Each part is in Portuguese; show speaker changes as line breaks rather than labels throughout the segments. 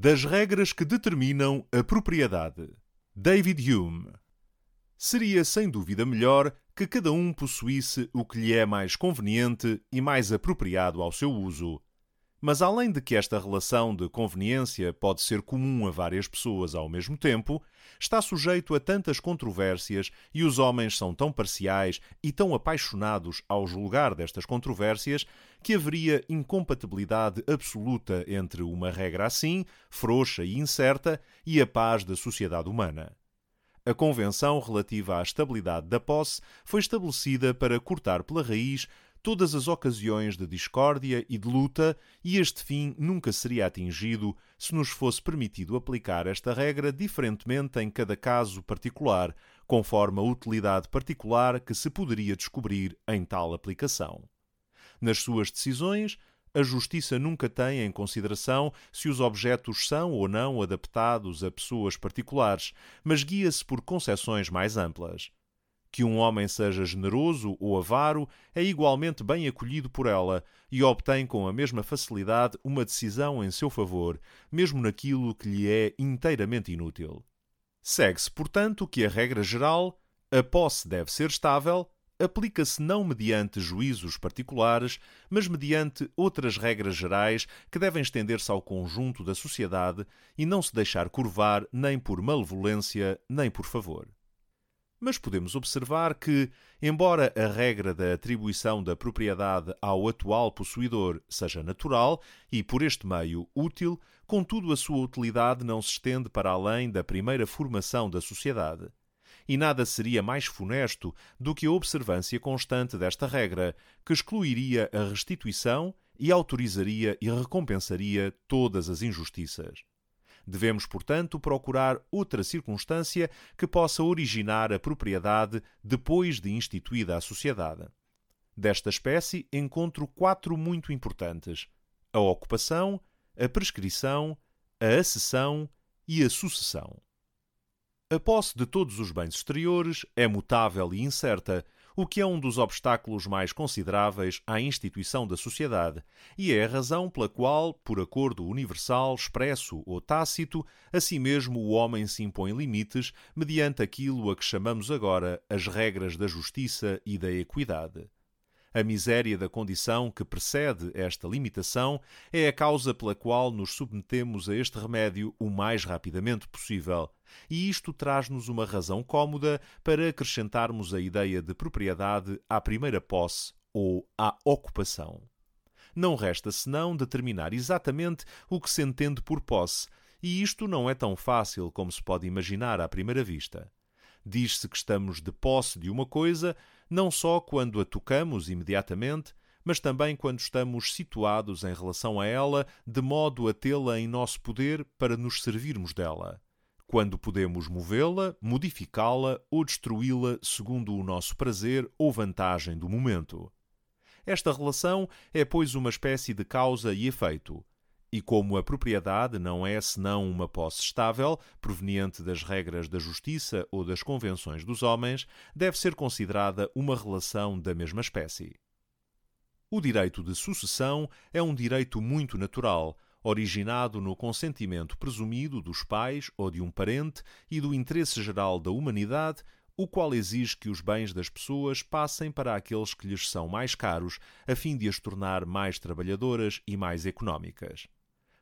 Das regras que determinam a propriedade. David Hume. Seria sem dúvida melhor que cada um possuísse o que lhe é mais conveniente e mais apropriado ao seu uso. Mas além de que esta relação de conveniência pode ser comum a várias pessoas ao mesmo tempo, está sujeito a tantas controvérsias e os homens são tão parciais e tão apaixonados ao julgar destas controvérsias que haveria incompatibilidade absoluta entre uma regra assim, frouxa e incerta, e a paz da sociedade humana. A Convenção relativa à estabilidade da posse foi estabelecida para cortar pela raiz todas as ocasiões de discórdia e de luta, e este fim nunca seria atingido se nos fosse permitido aplicar esta regra diferentemente em cada caso particular, conforme a utilidade particular que se poderia descobrir em tal aplicação. Nas suas decisões, a justiça nunca tem em consideração se os objetos são ou não adaptados a pessoas particulares, mas guia-se por concepções mais amplas. Que um homem seja generoso ou avaro é igualmente bem acolhido por ela e obtém com a mesma facilidade uma decisão em seu favor, mesmo naquilo que lhe é inteiramente inútil. Segue-se, portanto, que a regra geral, a posse deve ser estável, aplica-se não mediante juízos particulares, mas mediante outras regras gerais que devem estender-se ao conjunto da sociedade e não se deixar curvar nem por malevolência nem por favor. Mas podemos observar que, embora a regra da atribuição da propriedade ao atual possuidor seja natural e, por este meio, útil, contudo a sua utilidade não se estende para além da primeira formação da sociedade. E nada seria mais funesto do que a observância constante desta regra, que excluiria a restituição e autorizaria e recompensaria todas as injustiças. Devemos, portanto, procurar outra circunstância que possa originar a propriedade depois de instituída a sociedade. Desta espécie, encontro quatro muito importantes: a ocupação, a prescrição, a acessão e a sucessão. A posse de todos os bens exteriores é mutável e incerta, o que é um dos obstáculos mais consideráveis à instituição da sociedade, e é a razão pela qual, por acordo universal, expresso ou tácito, assim mesmo o homem se impõe limites mediante aquilo a que chamamos agora as regras da justiça e da equidade. A miséria da condição que precede esta limitação é a causa pela qual nos submetemos a este remédio o mais rapidamente possível, e isto traz-nos uma razão cômoda para acrescentarmos a ideia de propriedade à primeira posse ou à ocupação. Não resta senão determinar exatamente o que se entende por posse, e isto não é tão fácil como se pode imaginar à primeira vista. Diz-se que estamos de posse de uma coisa não só quando a tocamos imediatamente, mas também quando estamos situados em relação a ela, de modo a tê-la em nosso poder para nos servirmos dela. Quando podemos movê-la, modificá-la ou destruí-la segundo o nosso prazer ou vantagem do momento. Esta relação é, pois, uma espécie de causa e efeito, e como a propriedade não é senão uma posse estável, proveniente das regras da justiça ou das convenções dos homens, deve ser considerada uma relação da mesma espécie. O direito de sucessão é um direito muito natural, originado no consentimento presumido dos pais ou de um parente e do interesse geral da humanidade, o qual exige que os bens das pessoas passem para aqueles que lhes são mais caros, a fim de as tornar mais trabalhadoras e mais económicas.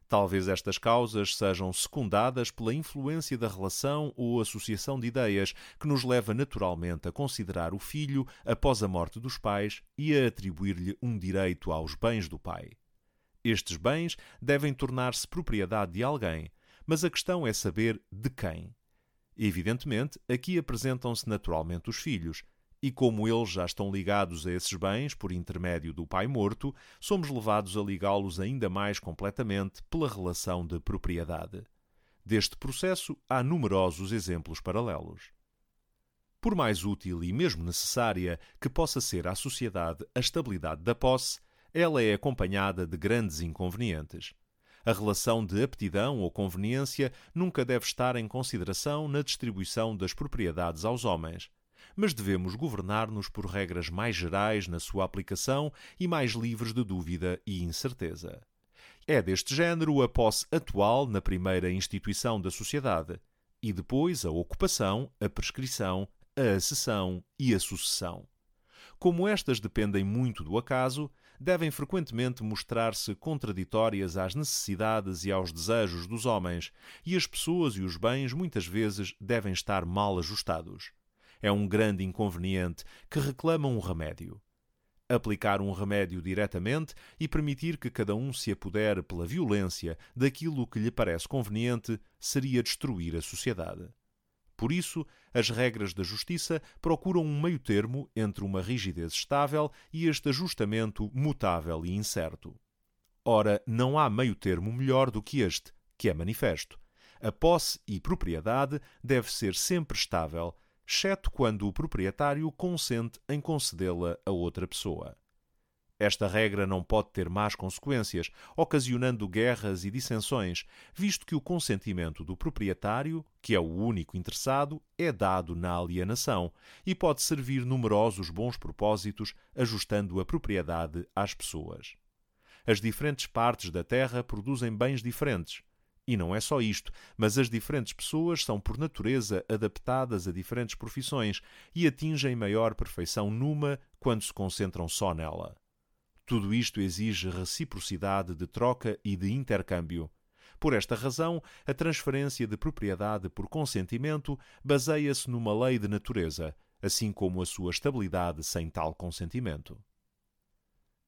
Talvez estas causas sejam secundadas pela influência da relação ou associação de ideias que nos leva naturalmente a considerar o filho após a morte dos pais e a atribuir-lhe um direito aos bens do pai. Estes bens devem tornar-se propriedade de alguém, mas a questão é saber de quem. Evidentemente, aqui apresentam-se naturalmente os filhos, e como eles já estão ligados a esses bens por intermédio do pai morto, somos levados a ligá-los ainda mais completamente pela relação de propriedade. Deste processo há numerosos exemplos paralelos. Por mais útil e mesmo necessária que possa ser à sociedade a estabilidade da posse, ela é acompanhada de grandes inconvenientes. A relação de aptidão ou conveniência nunca deve estar em consideração na distribuição das propriedades aos homens, mas devemos governar-nos por regras mais gerais na sua aplicação e mais livres de dúvida e incerteza. É deste género a posse atual na primeira instituição da sociedade, e depois a ocupação, a prescrição, a acessão e a sucessão. Como estas dependem muito do acaso, devem frequentemente mostrar-se contraditórias às necessidades e aos desejos dos homens, e as pessoas e os bens muitas vezes devem estar mal ajustados. É um grande inconveniente que reclama um remédio. Aplicar um remédio diretamente e permitir que cada um se apodere pela violência daquilo que lhe parece conveniente seria destruir a sociedade. Por isso, as regras da justiça procuram um meio-termo entre uma rigidez estável e este ajustamento mutável e incerto. Ora, não há meio-termo melhor do que este, que é manifesto. A posse e propriedade deve ser sempre estável, exceto quando o proprietário consente em concedê-la a outra pessoa. Esta regra não pode ter más consequências, ocasionando guerras e dissensões, visto que o consentimento do proprietário, que é o único interessado, é dado na alienação e pode servir numerosos bons propósitos, ajustando a propriedade às pessoas. As diferentes partes da terra produzem bens diferentes. E não é só isto, mas as diferentes pessoas são por natureza adaptadas a diferentes profissões e atingem maior perfeição numa quando se concentram só nela. Tudo isto exige reciprocidade de troca e de intercâmbio. Por esta razão, a transferência de propriedade por consentimento baseia-se numa lei de natureza, assim como a sua estabilidade sem tal consentimento.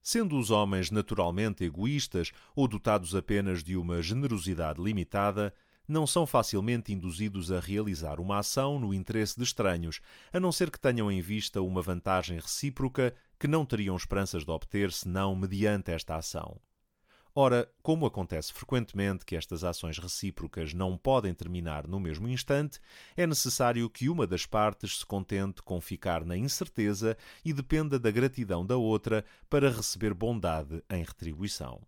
Sendo os homens naturalmente egoístas ou dotados apenas de uma generosidade limitada, não são facilmente induzidos a realizar uma ação no interesse de estranhos, a não ser que tenham em vista uma vantagem recíproca que não teriam esperanças de obter senão mediante esta ação. Ora, como acontece frequentemente que estas ações recíprocas não podem terminar no mesmo instante, é necessário que uma das partes se contente com ficar na incerteza e dependa da gratidão da outra para receber bondade em retribuição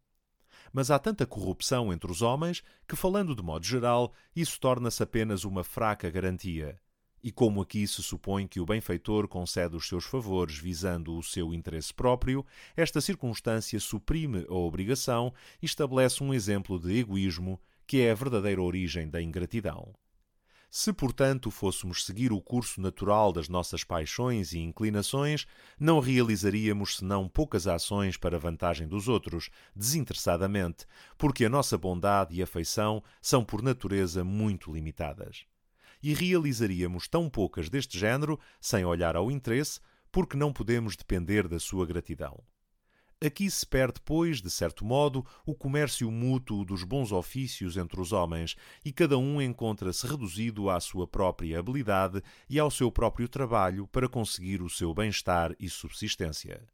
mas há tanta corrupção entre os homens que, falando de modo geral, isso torna-se apenas uma fraca garantia. E como aqui se supõe que o benfeitor concede os seus favores visando o seu interesse próprio, esta circunstância suprime a obrigação e estabelece um exemplo de egoísmo que é a verdadeira origem da ingratidão. Se, portanto, fôssemos seguir o curso natural das nossas paixões e inclinações, não realizaríamos senão poucas ações para vantagem dos outros, desinteressadamente, porque a nossa bondade e afeição são por natureza muito limitadas. E realizaríamos tão poucas deste género, sem olhar ao interesse, porque não podemos depender da sua gratidão. Aqui se perde, pois, de certo modo, o comércio mútuo dos bons ofícios entre os homens, e cada um encontra-se reduzido à sua própria habilidade e ao seu próprio trabalho para conseguir o seu bem-estar e subsistência.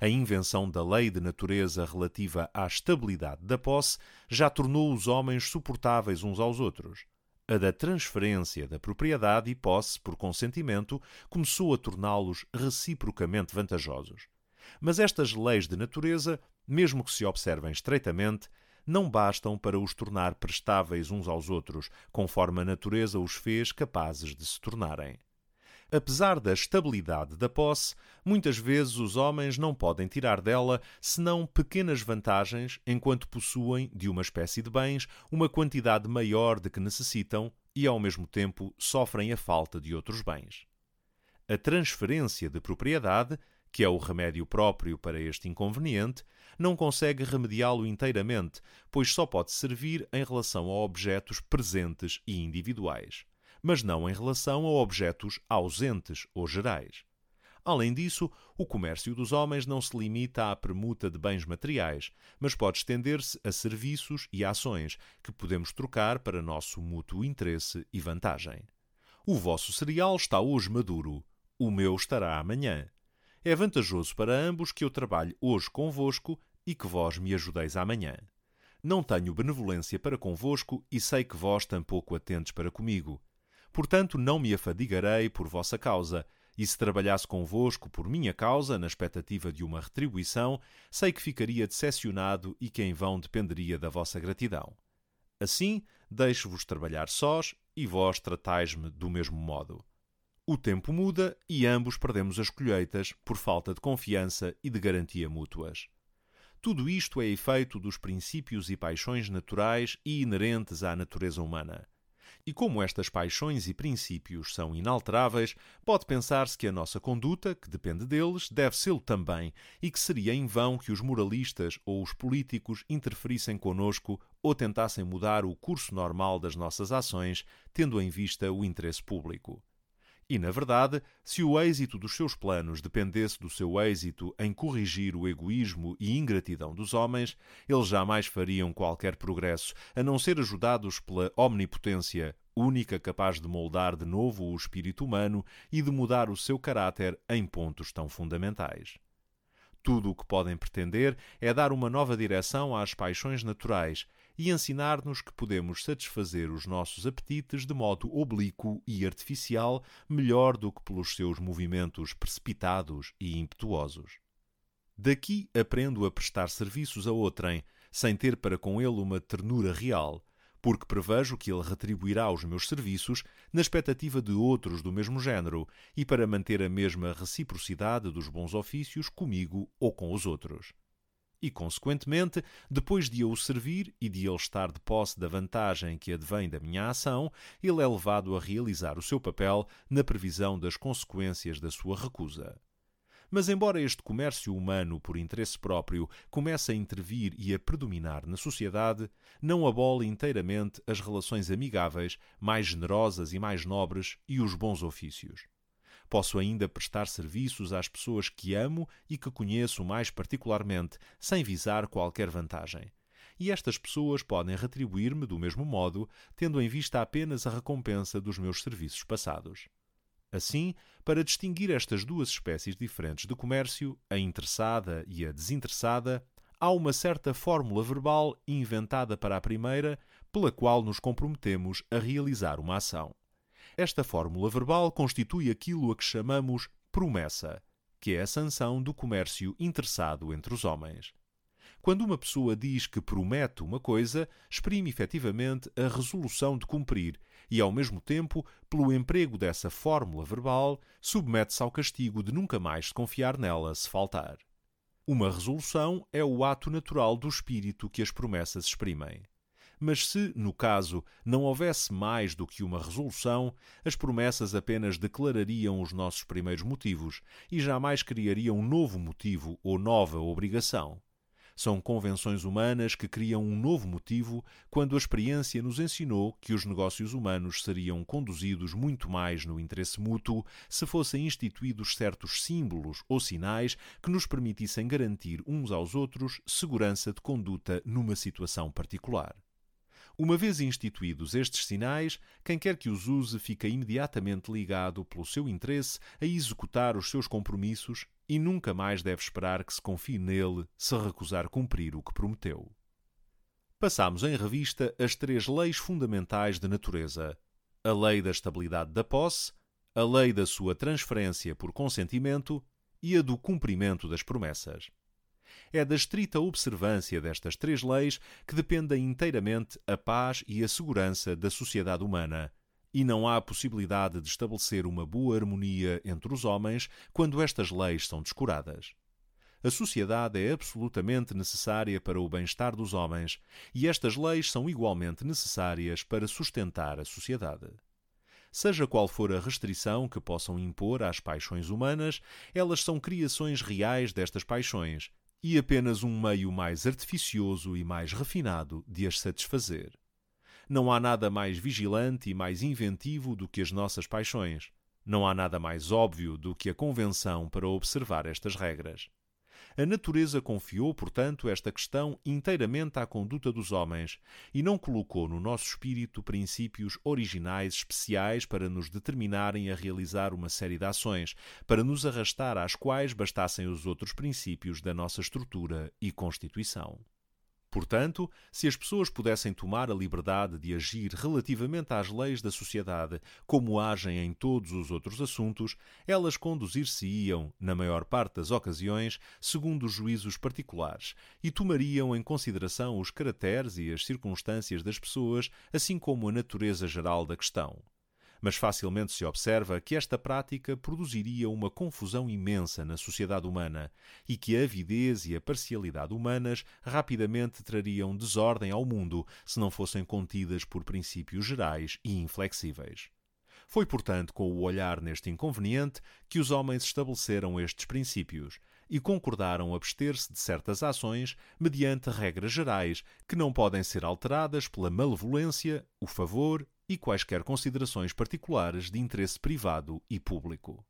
A invenção da lei de natureza relativa à estabilidade da posse já tornou os homens suportáveis uns aos outros. A da transferência da propriedade e posse por consentimento começou a torná-los reciprocamente vantajosos. Mas estas leis de natureza, mesmo que se observem estreitamente, não bastam para os tornar prestáveis uns aos outros, conforme a natureza os fez capazes de se tornarem. Apesar da estabilidade da posse, muitas vezes os homens não podem tirar dela senão pequenas vantagens enquanto possuem, de uma espécie de bens, uma quantidade maior de que necessitam e, ao mesmo tempo, sofrem a falta de outros bens. A transferência de propriedade que é o remédio próprio para este inconveniente, não consegue remediá-lo inteiramente, pois só pode servir em relação a objetos presentes e individuais, mas não em relação a objetos ausentes ou gerais. Além disso, o comércio dos homens não se limita à permuta de bens materiais, mas pode estender-se a serviços e ações que podemos trocar para nosso mútuo interesse e vantagem. O vosso cereal está hoje maduro, o meu estará amanhã é vantajoso para ambos que eu trabalhe hoje convosco e que vós me ajudeis amanhã. Não tenho benevolência para convosco e sei que vós tampouco atendes para comigo. Portanto, não me afadigarei por vossa causa, e se trabalhasse convosco por minha causa, na expectativa de uma retribuição, sei que ficaria decepcionado e que em vão dependeria da vossa gratidão. Assim, deixo-vos trabalhar sós, e vós tratais-me do mesmo modo. O tempo muda e ambos perdemos as colheitas por falta de confiança e de garantia mútuas. Tudo isto é efeito dos princípios e paixões naturais e inerentes à natureza humana. E como estas paixões e princípios são inalteráveis, pode pensar-se que a nossa conduta, que depende deles, deve ser também, e que seria em vão que os moralistas ou os políticos interferissem conosco ou tentassem mudar o curso normal das nossas ações, tendo em vista o interesse público. E, na verdade, se o êxito dos seus planos dependesse do seu êxito em corrigir o egoísmo e ingratidão dos homens, eles jamais fariam qualquer progresso, a não ser ajudados pela omnipotência, única capaz de moldar de novo o espírito humano e de mudar o seu caráter em pontos tão fundamentais. Tudo o que podem pretender é dar uma nova direção às paixões naturais e ensinar-nos que podemos satisfazer os nossos apetites de modo oblíquo e artificial melhor do que pelos seus movimentos precipitados e impetuosos. Daqui aprendo a prestar serviços a outrem, sem ter para com ele uma ternura real, porque prevejo que ele retribuirá os meus serviços na expectativa de outros do mesmo género e para manter a mesma reciprocidade dos bons ofícios comigo ou com os outros e, consequentemente, depois de eu o servir e de ele estar de posse da vantagem que advém da minha ação, ele é levado a realizar o seu papel na previsão das consequências da sua recusa. Mas, embora este comércio humano, por interesse próprio, comece a intervir e a predominar na sociedade, não abole inteiramente as relações amigáveis, mais generosas e mais nobres, e os bons ofícios. Posso ainda prestar serviços às pessoas que amo e que conheço mais particularmente, sem visar qualquer vantagem. E estas pessoas podem retribuir-me do mesmo modo, tendo em vista apenas a recompensa dos meus serviços passados. Assim, para distinguir estas duas espécies diferentes de comércio, a interessada e a desinteressada, há uma certa fórmula verbal inventada para a primeira, pela qual nos comprometemos a realizar uma ação. Esta fórmula verbal constitui aquilo a que chamamos promessa, que é a sanção do comércio interessado entre os homens. Quando uma pessoa diz que promete uma coisa, exprime efetivamente a resolução de cumprir e, ao mesmo tempo, pelo emprego dessa fórmula verbal, submete-se ao castigo de nunca mais confiar nela se faltar. Uma resolução é o ato natural do espírito que as promessas exprimem. Mas se, no caso, não houvesse mais do que uma resolução, as promessas apenas declarariam os nossos primeiros motivos e jamais criariam novo motivo ou nova obrigação. São convenções humanas que criam um novo motivo quando a experiência nos ensinou que os negócios humanos seriam conduzidos muito mais no interesse mútuo se fossem instituídos certos símbolos ou sinais que nos permitissem garantir uns aos outros segurança de conduta numa situação particular. Uma vez instituídos estes sinais, quem quer que os use fica imediatamente ligado pelo seu interesse a executar os seus compromissos e nunca mais deve esperar que se confie nele se recusar cumprir o que prometeu. Passamos em revista as três leis fundamentais da natureza: a lei da estabilidade da posse, a lei da sua transferência por consentimento e a do cumprimento das promessas. É da estrita observância destas três leis que dependem inteiramente a paz e a segurança da sociedade humana. E não há possibilidade de estabelecer uma boa harmonia entre os homens quando estas leis são descuradas. A sociedade é absolutamente necessária para o bem-estar dos homens, e estas leis são igualmente necessárias para sustentar a sociedade. Seja qual for a restrição que possam impor às paixões humanas, elas são criações reais destas paixões e apenas um meio mais artificioso e mais refinado de as satisfazer. Não há nada mais vigilante e mais inventivo do que as nossas paixões. Não há nada mais óbvio do que a convenção para observar estas regras. A natureza confiou, portanto, esta questão inteiramente à conduta dos homens e não colocou no nosso espírito princípios originais especiais para nos determinarem a realizar uma série de ações, para nos arrastar às quais bastassem os outros princípios da nossa estrutura e constituição. Portanto, se as pessoas pudessem tomar a liberdade de agir relativamente às leis da sociedade como agem em todos os outros assuntos, elas conduzir-se-iam, na maior parte das ocasiões, segundo os juízos particulares e tomariam em consideração os caracteres e as circunstâncias das pessoas, assim como a natureza geral da questão. Mas facilmente se observa que esta prática produziria uma confusão imensa na sociedade humana e que a avidez e a parcialidade humanas rapidamente trariam desordem ao mundo se não fossem contidas por princípios gerais e inflexíveis. Foi, portanto, com o olhar neste inconveniente que os homens estabeleceram estes princípios e concordaram abster-se de certas ações mediante regras gerais que não podem ser alteradas pela malevolência, o favor e quaisquer considerações particulares de interesse privado e público.